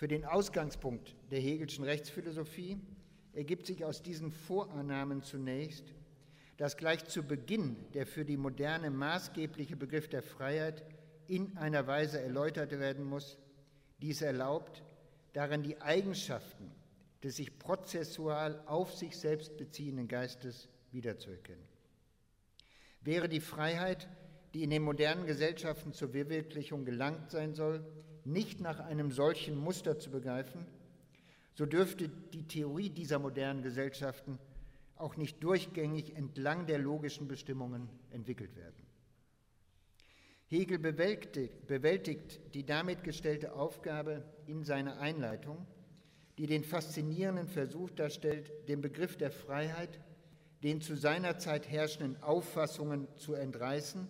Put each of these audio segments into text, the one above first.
Für den Ausgangspunkt der Hegelschen Rechtsphilosophie ergibt sich aus diesen Vorannahmen zunächst, dass gleich zu Beginn der für die Moderne maßgebliche Begriff der Freiheit in einer Weise erläutert werden muss, die es erlaubt, darin die Eigenschaften des sich prozessual auf sich selbst beziehenden Geistes wiederzuerkennen. Wäre die Freiheit, die in den modernen Gesellschaften zur Verwirklichung gelangt sein soll, nicht nach einem solchen Muster zu begreifen, so dürfte die Theorie dieser modernen Gesellschaften auch nicht durchgängig entlang der logischen Bestimmungen entwickelt werden. Hegel bewältigt, die damit gestellte Aufgabe in seiner Einleitung, die den faszinierenden Versuch darstellt, den Begriff der Freiheit den zu seiner Zeit herrschenden Auffassungen zu entreißen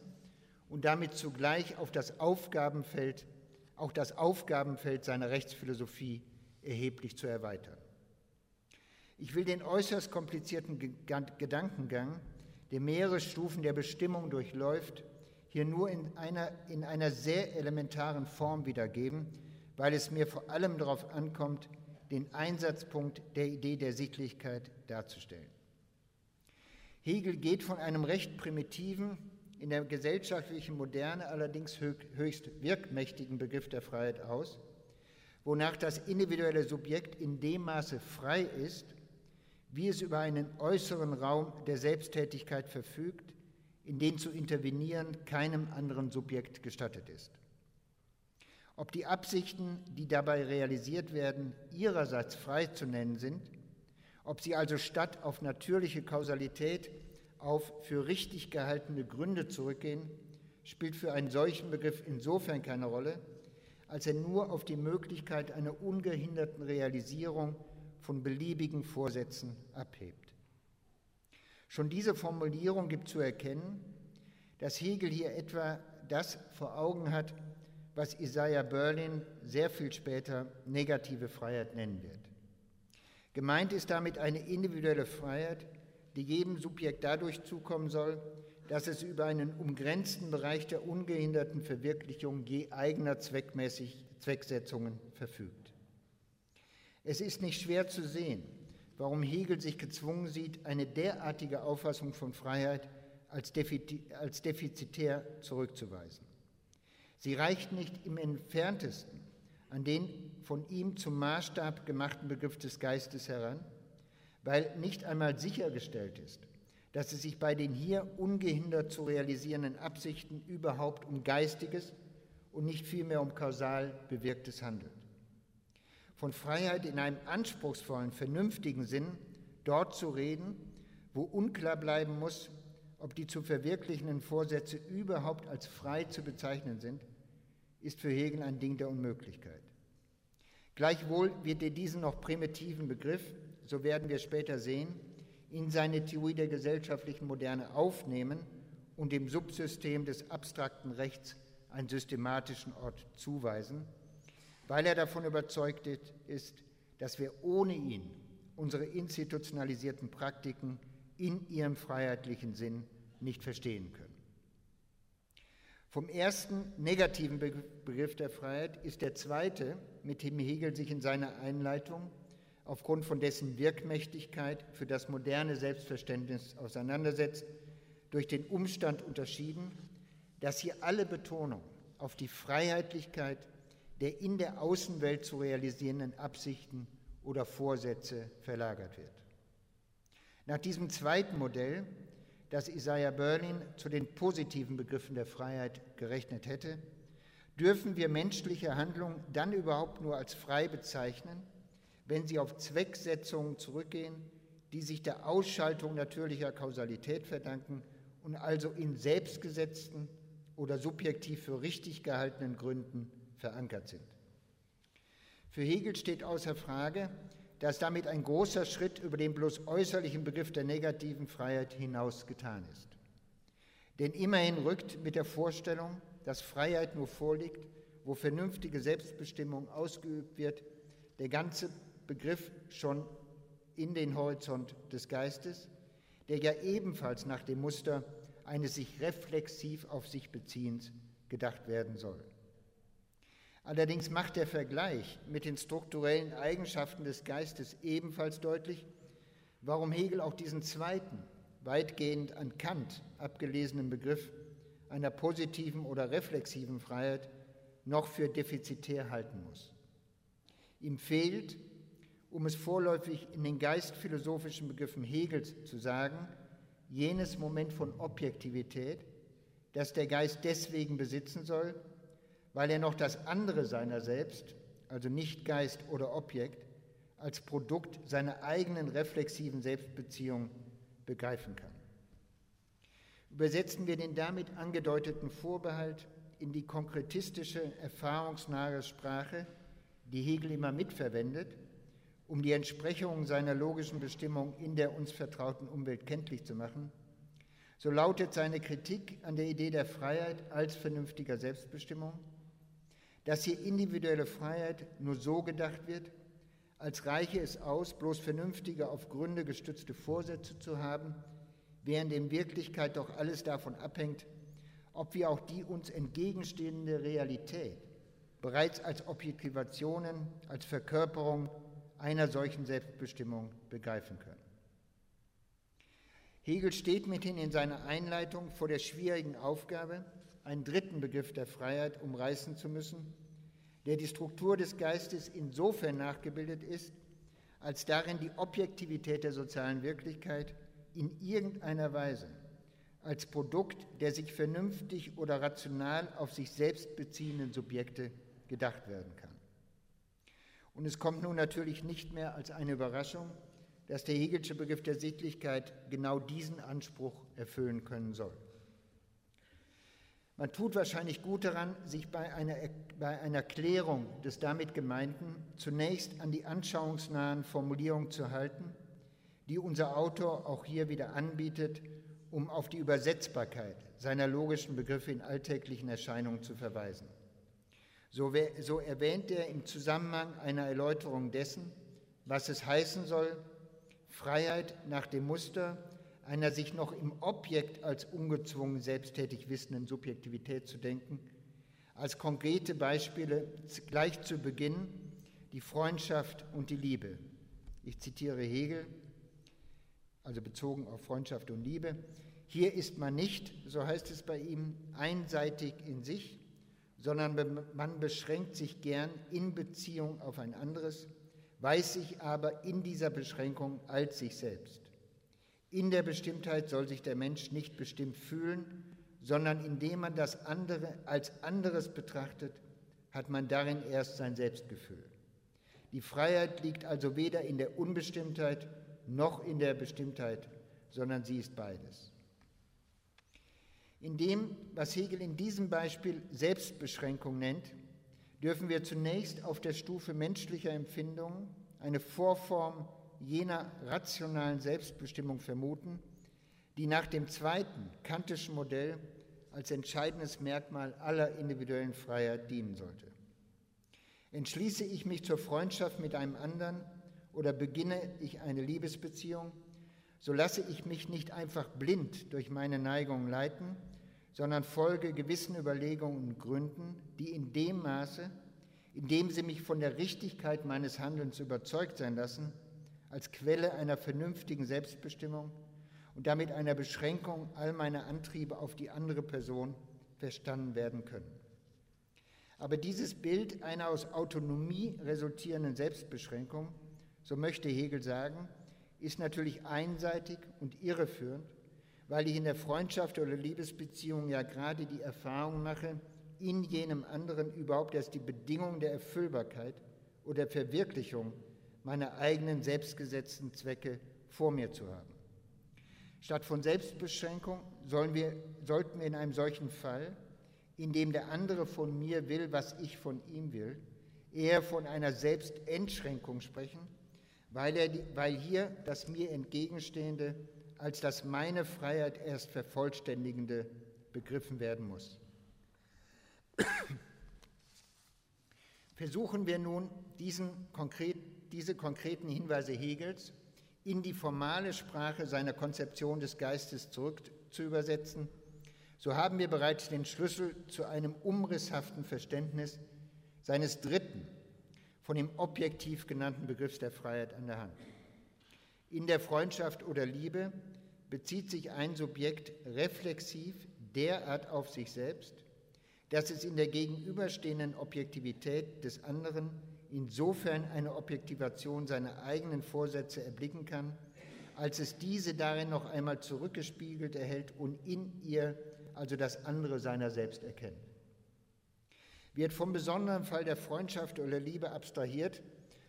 und damit zugleich auf das Aufgabenfeld, auch das Aufgabenfeld seiner Rechtsphilosophie erheblich zu erweitern. Ich will den äußerst komplizierten Gedankengang, der mehrere Stufen der Bestimmung durchläuft, hier nur in einer, in einer sehr elementaren Form wiedergeben, weil es mir vor allem darauf ankommt, den Einsatzpunkt der Idee der Sittlichkeit darzustellen. Hegel geht von einem recht primitiven, in der gesellschaftlichen Moderne allerdings höchst wirkmächtigen Begriff der Freiheit aus, wonach das individuelle Subjekt in dem Maße frei ist, wie es über einen äußeren Raum der Selbsttätigkeit verfügt, in den zu intervenieren keinem anderen Subjekt gestattet ist. Ob die Absichten, die dabei realisiert werden, ihrerseits frei zu nennen sind, ob sie also statt auf natürliche Kausalität auf für richtig gehaltene Gründe zurückgehen, spielt für einen solchen Begriff insofern keine Rolle, als er nur auf die Möglichkeit einer ungehinderten Realisierung von beliebigen Vorsätzen abhebt. Schon diese Formulierung gibt zu erkennen, dass Hegel hier etwa das vor Augen hat, was Isaiah Berlin sehr viel später negative Freiheit nennen wird. Gemeint ist damit eine individuelle Freiheit, die jedem Subjekt dadurch zukommen soll, dass es über einen umgrenzten Bereich der ungehinderten Verwirklichung je eigener zweckmäßig Zwecksetzungen verfügt. Es ist nicht schwer zu sehen, warum Hegel sich gezwungen sieht, eine derartige Auffassung von Freiheit als defizitär zurückzuweisen. Sie reicht nicht im entferntesten an den von ihm zum Maßstab gemachten Begriff des Geistes heran, weil nicht einmal sichergestellt ist, dass es sich bei den hier ungehindert zu realisierenden Absichten überhaupt um geistiges und nicht vielmehr um kausal bewirktes handelt. Von Freiheit in einem anspruchsvollen, vernünftigen Sinn dort zu reden, wo unklar bleiben muss, ob die zu verwirklichenden Vorsätze überhaupt als frei zu bezeichnen sind, ist für Hegel ein Ding der Unmöglichkeit. Gleichwohl wird er diesen noch primitiven Begriff, so werden wir später sehen, in seine Theorie der gesellschaftlichen Moderne aufnehmen und dem Subsystem des abstrakten Rechts einen systematischen Ort zuweisen, weil er davon überzeugt ist, dass wir ohne ihn unsere institutionalisierten Praktiken in ihrem freiheitlichen Sinn nicht verstehen können. Vom ersten negativen Begriff der Freiheit ist der zweite, mit dem Hegel sich in seiner Einleitung aufgrund von dessen Wirkmächtigkeit für das moderne Selbstverständnis auseinandersetzt, durch den Umstand unterschieden, dass hier alle Betonung auf die Freiheitlichkeit der in der Außenwelt zu realisierenden Absichten oder Vorsätze verlagert wird. Nach diesem zweiten Modell das Isaiah Berlin zu den positiven Begriffen der Freiheit gerechnet hätte, dürfen wir menschliche Handlungen dann überhaupt nur als frei bezeichnen, wenn sie auf Zwecksetzungen zurückgehen, die sich der Ausschaltung natürlicher Kausalität verdanken und also in selbstgesetzten oder subjektiv für richtig gehaltenen Gründen verankert sind. Für Hegel steht außer Frage, dass damit ein großer Schritt über den bloß äußerlichen Begriff der negativen Freiheit hinaus getan ist. Denn immerhin rückt mit der Vorstellung, dass Freiheit nur vorliegt, wo vernünftige Selbstbestimmung ausgeübt wird, der ganze Begriff schon in den Horizont des Geistes, der ja ebenfalls nach dem Muster eines sich reflexiv auf sich Beziehens gedacht werden soll. Allerdings macht der Vergleich mit den strukturellen Eigenschaften des Geistes ebenfalls deutlich, warum Hegel auch diesen zweiten, weitgehend an Kant abgelesenen Begriff einer positiven oder reflexiven Freiheit noch für defizitär halten muss. Ihm fehlt, um es vorläufig in den geistphilosophischen Begriffen Hegels zu sagen, jenes Moment von Objektivität, das der Geist deswegen besitzen soll, weil er noch das andere seiner selbst, also nicht Geist oder Objekt, als Produkt seiner eigenen reflexiven Selbstbeziehung begreifen kann. Übersetzen wir den damit angedeuteten Vorbehalt in die konkretistische, erfahrungsnahe Sprache, die Hegel immer mitverwendet, um die Entsprechung seiner logischen Bestimmung in der uns vertrauten Umwelt kenntlich zu machen, so lautet seine Kritik an der Idee der Freiheit als vernünftiger Selbstbestimmung, dass hier individuelle Freiheit nur so gedacht wird, als reiche es aus, bloß vernünftige, auf Gründe gestützte Vorsätze zu haben, während in Wirklichkeit doch alles davon abhängt, ob wir auch die uns entgegenstehende Realität bereits als Objektivationen, als Verkörperung einer solchen Selbstbestimmung begreifen können. Hegel steht mithin in seiner Einleitung vor der schwierigen Aufgabe, einen dritten Begriff der Freiheit umreißen zu müssen, der die Struktur des Geistes insofern nachgebildet ist, als darin die Objektivität der sozialen Wirklichkeit in irgendeiner Weise als Produkt der sich vernünftig oder rational auf sich selbst beziehenden Subjekte gedacht werden kann. Und es kommt nun natürlich nicht mehr als eine Überraschung, dass der Hegelsche Begriff der Sittlichkeit genau diesen Anspruch erfüllen können soll. Man tut wahrscheinlich gut daran, sich bei einer, bei einer Klärung des damit Gemeinten zunächst an die anschauungsnahen Formulierungen zu halten, die unser Autor auch hier wieder anbietet, um auf die Übersetzbarkeit seiner logischen Begriffe in alltäglichen Erscheinungen zu verweisen. So, so erwähnt er im Zusammenhang einer Erläuterung dessen, was es heißen soll, Freiheit nach dem Muster einer sich noch im Objekt als ungezwungen selbsttätig wissenden Subjektivität zu denken, als konkrete Beispiele gleich zu Beginn die Freundschaft und die Liebe. Ich zitiere Hegel, also bezogen auf Freundschaft und Liebe. Hier ist man nicht, so heißt es bei ihm, einseitig in sich, sondern man beschränkt sich gern in Beziehung auf ein anderes, weiß sich aber in dieser Beschränkung als sich selbst. In der Bestimmtheit soll sich der Mensch nicht bestimmt fühlen, sondern indem man das andere als anderes betrachtet, hat man darin erst sein Selbstgefühl. Die Freiheit liegt also weder in der Unbestimmtheit noch in der Bestimmtheit, sondern sie ist beides. In dem, was Hegel in diesem Beispiel Selbstbeschränkung nennt, dürfen wir zunächst auf der Stufe menschlicher Empfindungen eine Vorform jener rationalen Selbstbestimmung vermuten, die nach dem zweiten kantischen Modell als entscheidendes Merkmal aller individuellen Freiheit dienen sollte. Entschließe ich mich zur Freundschaft mit einem anderen oder beginne ich eine Liebesbeziehung, so lasse ich mich nicht einfach blind durch meine Neigungen leiten, sondern folge gewissen Überlegungen und Gründen, die in dem Maße, in dem sie mich von der Richtigkeit meines Handelns überzeugt sein lassen, als Quelle einer vernünftigen Selbstbestimmung und damit einer Beschränkung all meiner Antriebe auf die andere Person verstanden werden können. Aber dieses Bild einer aus Autonomie resultierenden Selbstbeschränkung, so möchte Hegel sagen, ist natürlich einseitig und irreführend, weil ich in der Freundschaft oder Liebesbeziehung ja gerade die Erfahrung mache, in jenem anderen überhaupt erst die Bedingung der Erfüllbarkeit oder Verwirklichung meine eigenen selbstgesetzten Zwecke vor mir zu haben. Statt von Selbstbeschränkung wir, sollten wir in einem solchen Fall, in dem der andere von mir will, was ich von ihm will, eher von einer Selbstentschränkung sprechen, weil, er, weil hier das mir entgegenstehende als das meine Freiheit erst vervollständigende begriffen werden muss. Versuchen wir nun, konkret, diese konkreten Hinweise Hegels in die formale Sprache seiner Konzeption des Geistes zurück zu übersetzen, so haben wir bereits den Schlüssel zu einem umrisshaften Verständnis seines dritten, von ihm objektiv genannten Begriffs der Freiheit an der Hand. In der Freundschaft oder Liebe bezieht sich ein Subjekt reflexiv derart auf sich selbst, dass es in der gegenüberstehenden Objektivität des anderen insofern eine Objektivation seiner eigenen Vorsätze erblicken kann, als es diese darin noch einmal zurückgespiegelt erhält und in ihr also das andere seiner selbst erkennt. Wird vom besonderen Fall der Freundschaft oder Liebe abstrahiert,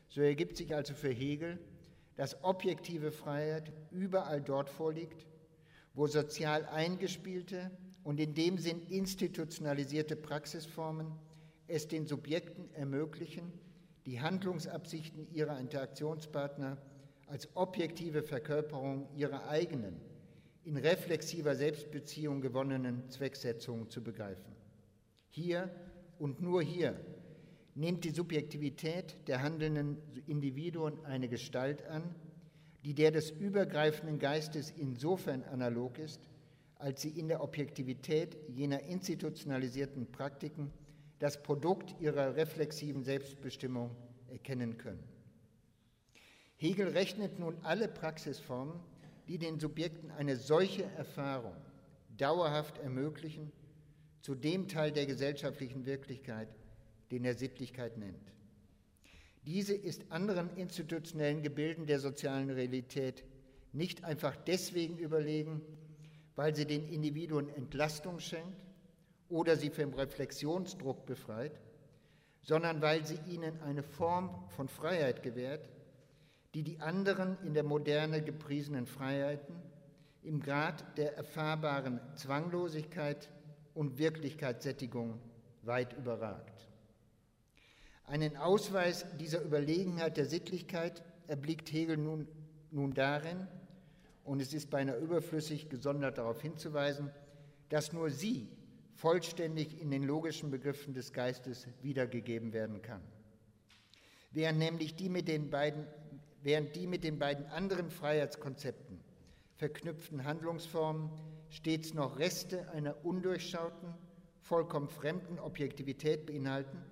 so ergibt sich also für Hegel, dass objektive Freiheit überall dort vorliegt, wo sozial eingespielte und in dem Sinn institutionalisierte Praxisformen es den Subjekten ermöglichen, die Handlungsabsichten ihrer Interaktionspartner als objektive Verkörperung ihrer eigenen, in reflexiver Selbstbeziehung gewonnenen Zwecksetzungen zu begreifen. Hier und nur hier nimmt die Subjektivität der handelnden Individuen eine Gestalt an, die der des übergreifenden Geistes insofern analog ist, als sie in der Objektivität jener institutionalisierten Praktiken das Produkt ihrer reflexiven Selbstbestimmung erkennen können. Hegel rechnet nun alle Praxisformen, die den Subjekten eine solche Erfahrung dauerhaft ermöglichen, zu dem Teil der gesellschaftlichen Wirklichkeit, den er Sittlichkeit nennt. Diese ist anderen institutionellen Gebilden der sozialen Realität nicht einfach deswegen überlegen, weil sie den Individuen Entlastung schenkt oder sie vom Reflexionsdruck befreit, sondern weil sie ihnen eine Form von Freiheit gewährt, die die anderen in der Moderne gepriesenen Freiheiten im Grad der erfahrbaren Zwanglosigkeit und Wirklichkeitssättigung weit überragt. Einen Ausweis dieser Überlegenheit der Sittlichkeit erblickt Hegel nun, nun darin, und es ist beinahe überflüssig, gesondert darauf hinzuweisen, dass nur sie vollständig in den logischen Begriffen des Geistes wiedergegeben werden kann. Während nämlich die mit den beiden, während die mit den beiden anderen Freiheitskonzepten verknüpften Handlungsformen stets noch Reste einer undurchschauten, vollkommen fremden Objektivität beinhalten,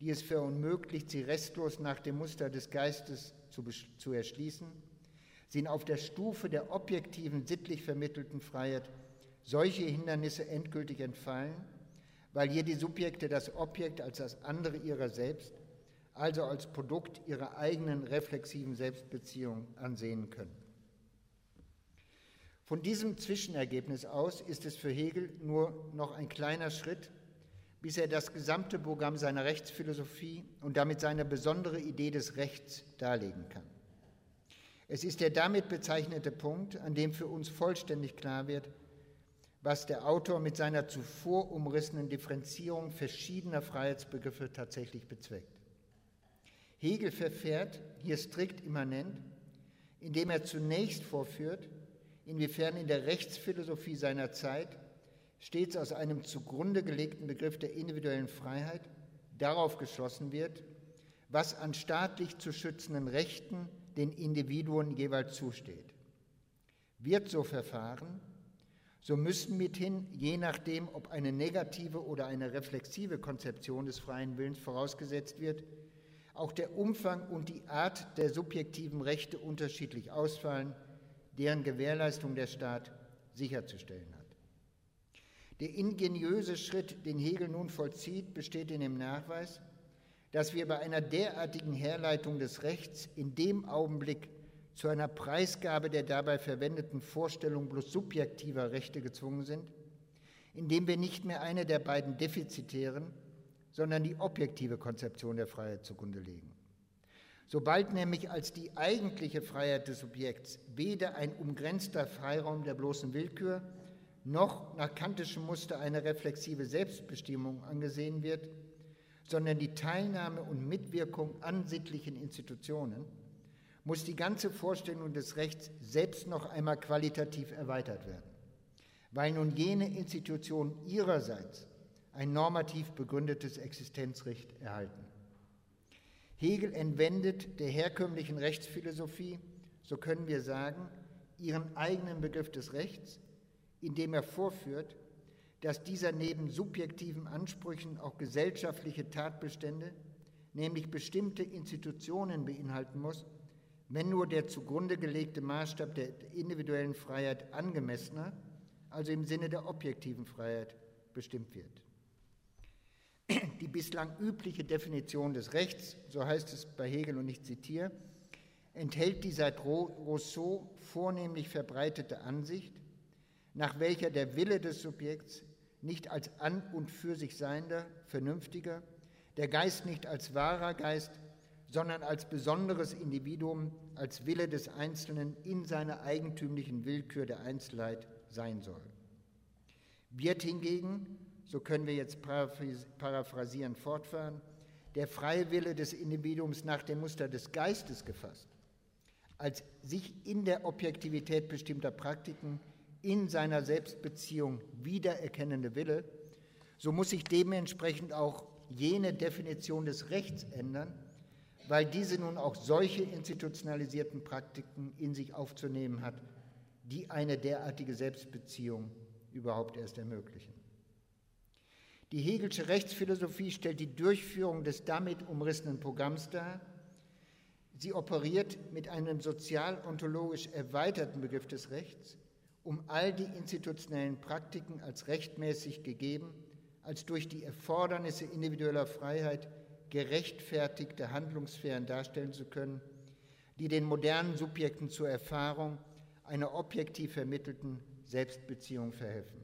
die es verunmöglicht, sie restlos nach dem Muster des Geistes zu, zu erschließen, sind auf der Stufe der objektiven, sittlich vermittelten Freiheit solche Hindernisse endgültig entfallen, weil hier die Subjekte das Objekt als das andere ihrer selbst, also als Produkt ihrer eigenen reflexiven Selbstbeziehung ansehen können. Von diesem Zwischenergebnis aus ist es für Hegel nur noch ein kleiner Schritt bis er das gesamte Programm seiner Rechtsphilosophie und damit seine besondere Idee des Rechts darlegen kann. Es ist der damit bezeichnete Punkt, an dem für uns vollständig klar wird, was der Autor mit seiner zuvor umrissenen Differenzierung verschiedener Freiheitsbegriffe tatsächlich bezweckt. Hegel verfährt hier strikt immanent, indem er zunächst vorführt, inwiefern in der Rechtsphilosophie seiner Zeit stets aus einem zugrunde gelegten Begriff der individuellen Freiheit darauf geschlossen wird, was an staatlich zu schützenden Rechten den Individuen jeweils zusteht. Wird so verfahren, so müssen mithin, je nachdem, ob eine negative oder eine reflexive Konzeption des freien Willens vorausgesetzt wird, auch der Umfang und die Art der subjektiven Rechte unterschiedlich ausfallen, deren Gewährleistung der Staat sicherzustellen hat. Der ingeniöse Schritt, den Hegel nun vollzieht, besteht in dem Nachweis, dass wir bei einer derartigen Herleitung des Rechts in dem Augenblick zu einer Preisgabe der dabei verwendeten Vorstellung bloß subjektiver Rechte gezwungen sind, indem wir nicht mehr eine der beiden defizitären, sondern die objektive Konzeption der Freiheit zugrunde legen. Sobald nämlich als die eigentliche Freiheit des Subjekts weder ein umgrenzter Freiraum der bloßen Willkür noch nach kantischem Muster eine reflexive Selbstbestimmung angesehen wird, sondern die Teilnahme und Mitwirkung an sittlichen Institutionen, muss die ganze Vorstellung des Rechts selbst noch einmal qualitativ erweitert werden, weil nun jene Institutionen ihrerseits ein normativ begründetes Existenzrecht erhalten. Hegel entwendet der herkömmlichen Rechtsphilosophie, so können wir sagen, ihren eigenen Begriff des Rechts indem er vorführt, dass dieser neben subjektiven Ansprüchen auch gesellschaftliche Tatbestände, nämlich bestimmte Institutionen beinhalten muss, wenn nur der zugrunde gelegte Maßstab der individuellen Freiheit angemessener, also im Sinne der objektiven Freiheit, bestimmt wird. Die bislang übliche Definition des Rechts, so heißt es bei Hegel und ich zitiere, enthält die seit Rousseau vornehmlich verbreitete Ansicht, nach welcher der Wille des Subjekts nicht als an und für sich seiender, vernünftiger, der Geist nicht als wahrer Geist, sondern als besonderes Individuum, als Wille des Einzelnen in seiner eigentümlichen Willkür der Einzelheit sein soll. Wird hingegen, so können wir jetzt paraphrasieren fortfahren, der freie Wille des Individuums nach dem Muster des Geistes gefasst, als sich in der Objektivität bestimmter Praktiken in seiner Selbstbeziehung wiedererkennende Wille, so muss sich dementsprechend auch jene Definition des Rechts ändern, weil diese nun auch solche institutionalisierten Praktiken in sich aufzunehmen hat, die eine derartige Selbstbeziehung überhaupt erst ermöglichen. Die Hegelsche Rechtsphilosophie stellt die Durchführung des damit umrissenen Programms dar. Sie operiert mit einem sozial-ontologisch erweiterten Begriff des Rechts, um all die institutionellen Praktiken als rechtmäßig gegeben, als durch die Erfordernisse individueller Freiheit gerechtfertigte Handlungssphären darstellen zu können, die den modernen Subjekten zur Erfahrung einer objektiv vermittelten Selbstbeziehung verhelfen.